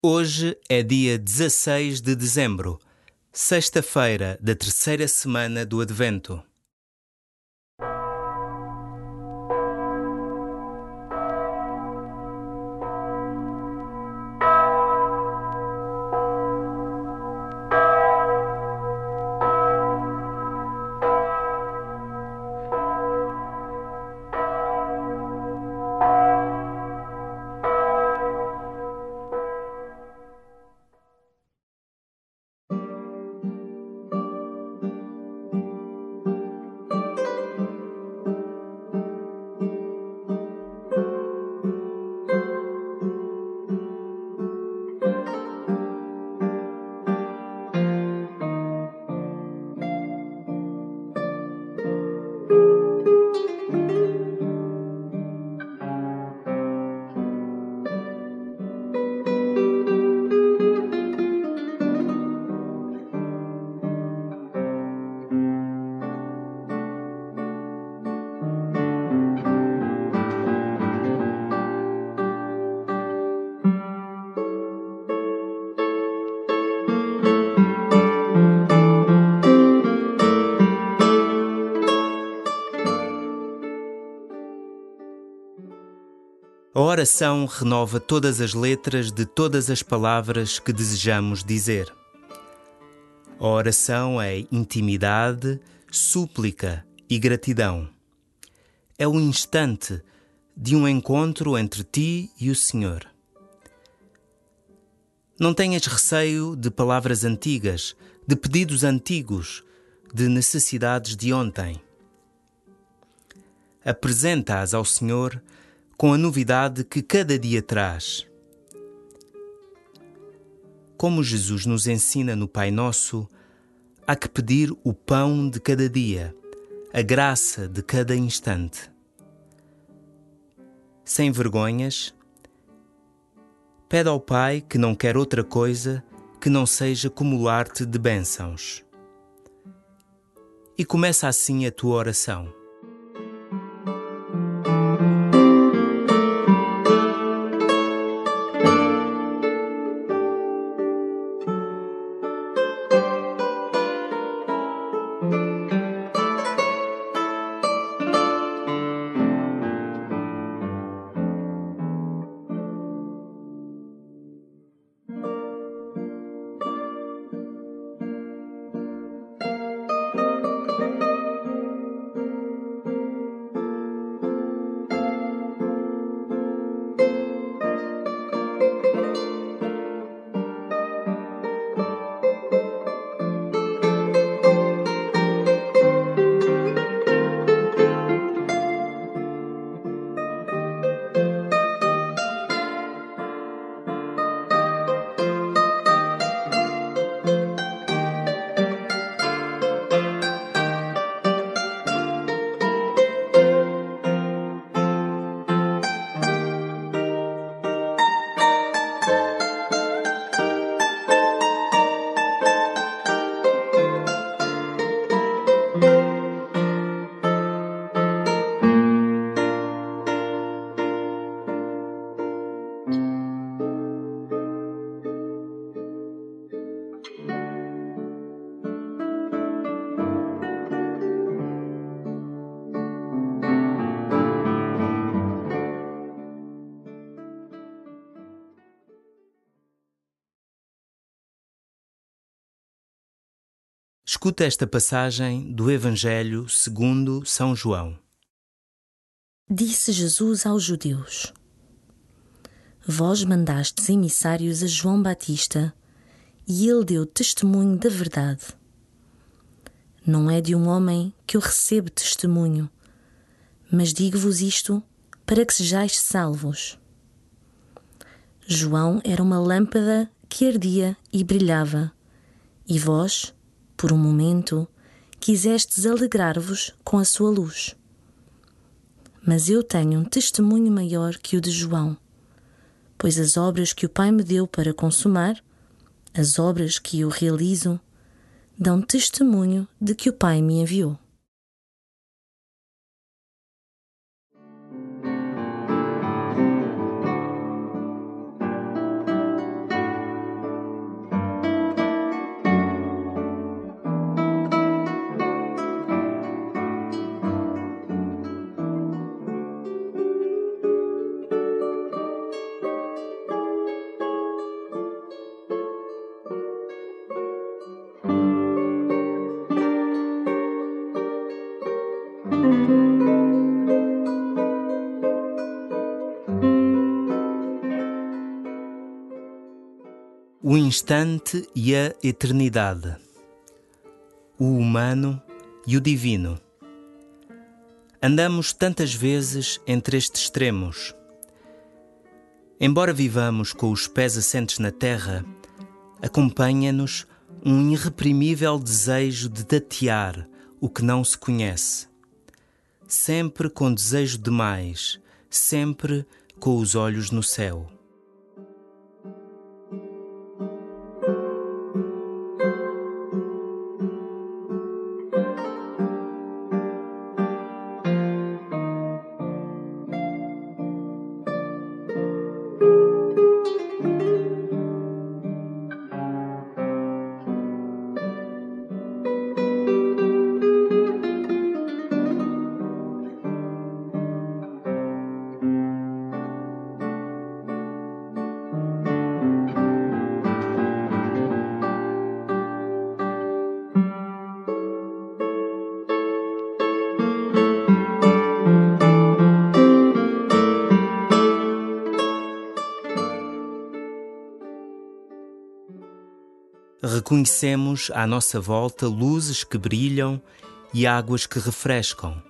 Hoje é dia 16 de dezembro, sexta-feira da terceira semana do Advento. Oração renova todas as letras de todas as palavras que desejamos dizer. A oração é intimidade, súplica e gratidão. É o instante de um encontro entre ti e o Senhor. Não tenhas receio de palavras antigas, de pedidos antigos, de necessidades de ontem. Apresenta-as ao Senhor com a novidade que cada dia traz. Como Jesus nos ensina no Pai Nosso, há que pedir o pão de cada dia, a graça de cada instante. Sem vergonhas, pede ao Pai que não quer outra coisa que não seja acumular-te de bênçãos. E começa assim a tua oração. Escuta esta passagem do Evangelho segundo São João. Disse Jesus aos judeus: Vós mandastes emissários a João Batista, e ele deu testemunho da verdade. Não é de um homem que eu recebo testemunho, mas digo-vos isto para que sejais salvos. João era uma lâmpada que ardia e brilhava, e vós, por um momento, quisestes alegrar-vos com a sua luz. Mas eu tenho um testemunho maior que o de João, pois as obras que o Pai me deu para consumar, as obras que eu realizo, dão testemunho de que o Pai me enviou. O instante e a eternidade, o humano e o divino. Andamos tantas vezes entre estes extremos. Embora vivamos com os pés assentes na terra, acompanha-nos um irreprimível desejo de tatear o que não se conhece. Sempre com desejo de mais, sempre com os olhos no céu. Reconhecemos à nossa volta luzes que brilham e águas que refrescam.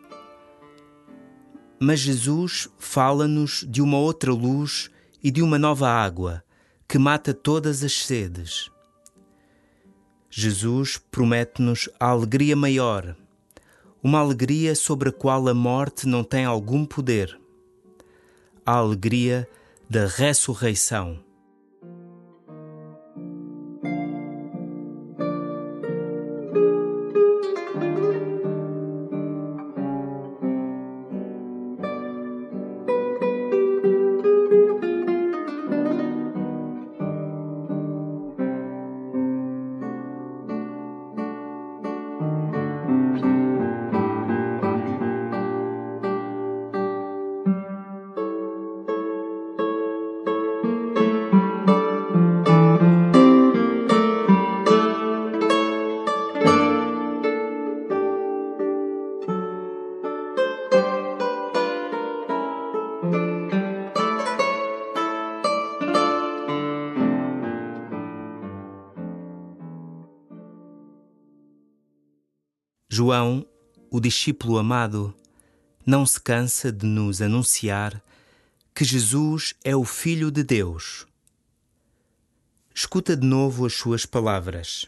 Mas Jesus fala-nos de uma outra luz e de uma nova água que mata todas as sedes. Jesus promete-nos a alegria maior, uma alegria sobre a qual a morte não tem algum poder, a alegria da ressurreição. João, o discípulo amado, não se cansa de nos anunciar que Jesus é o Filho de Deus. Escuta de novo as suas palavras.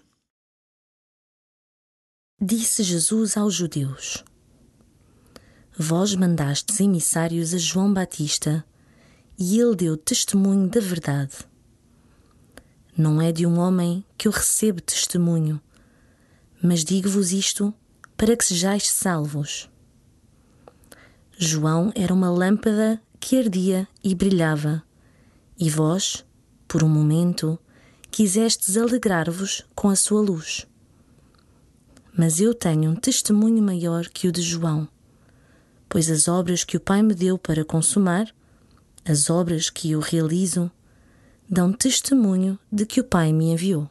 Disse Jesus aos judeus: Vós mandastes emissários a João Batista, e ele deu testemunho da verdade. Não é de um homem que eu recebo testemunho, mas digo-vos isto para que sejais salvos. João era uma lâmpada que ardia e brilhava, e vós, por um momento, quisestes alegrar-vos com a sua luz. Mas eu tenho um testemunho maior que o de João, pois as obras que o Pai me deu para consumar, as obras que eu realizo, dão testemunho de que o Pai me enviou.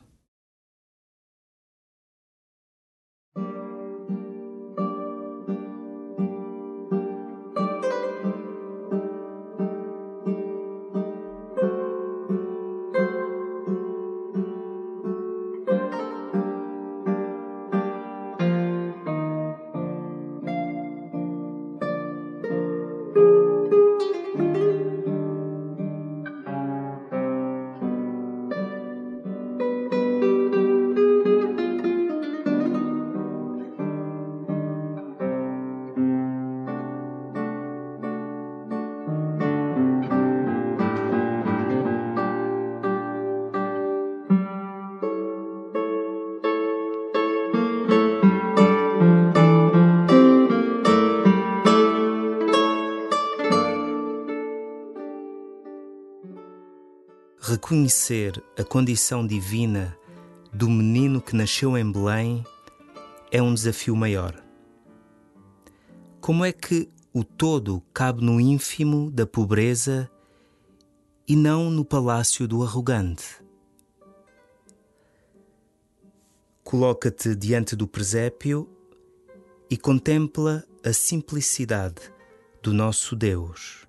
Reconhecer a condição divina do menino que nasceu em Belém é um desafio maior. Como é que o todo cabe no ínfimo da pobreza e não no palácio do arrogante? Coloca-te diante do presépio e contempla a simplicidade do nosso Deus.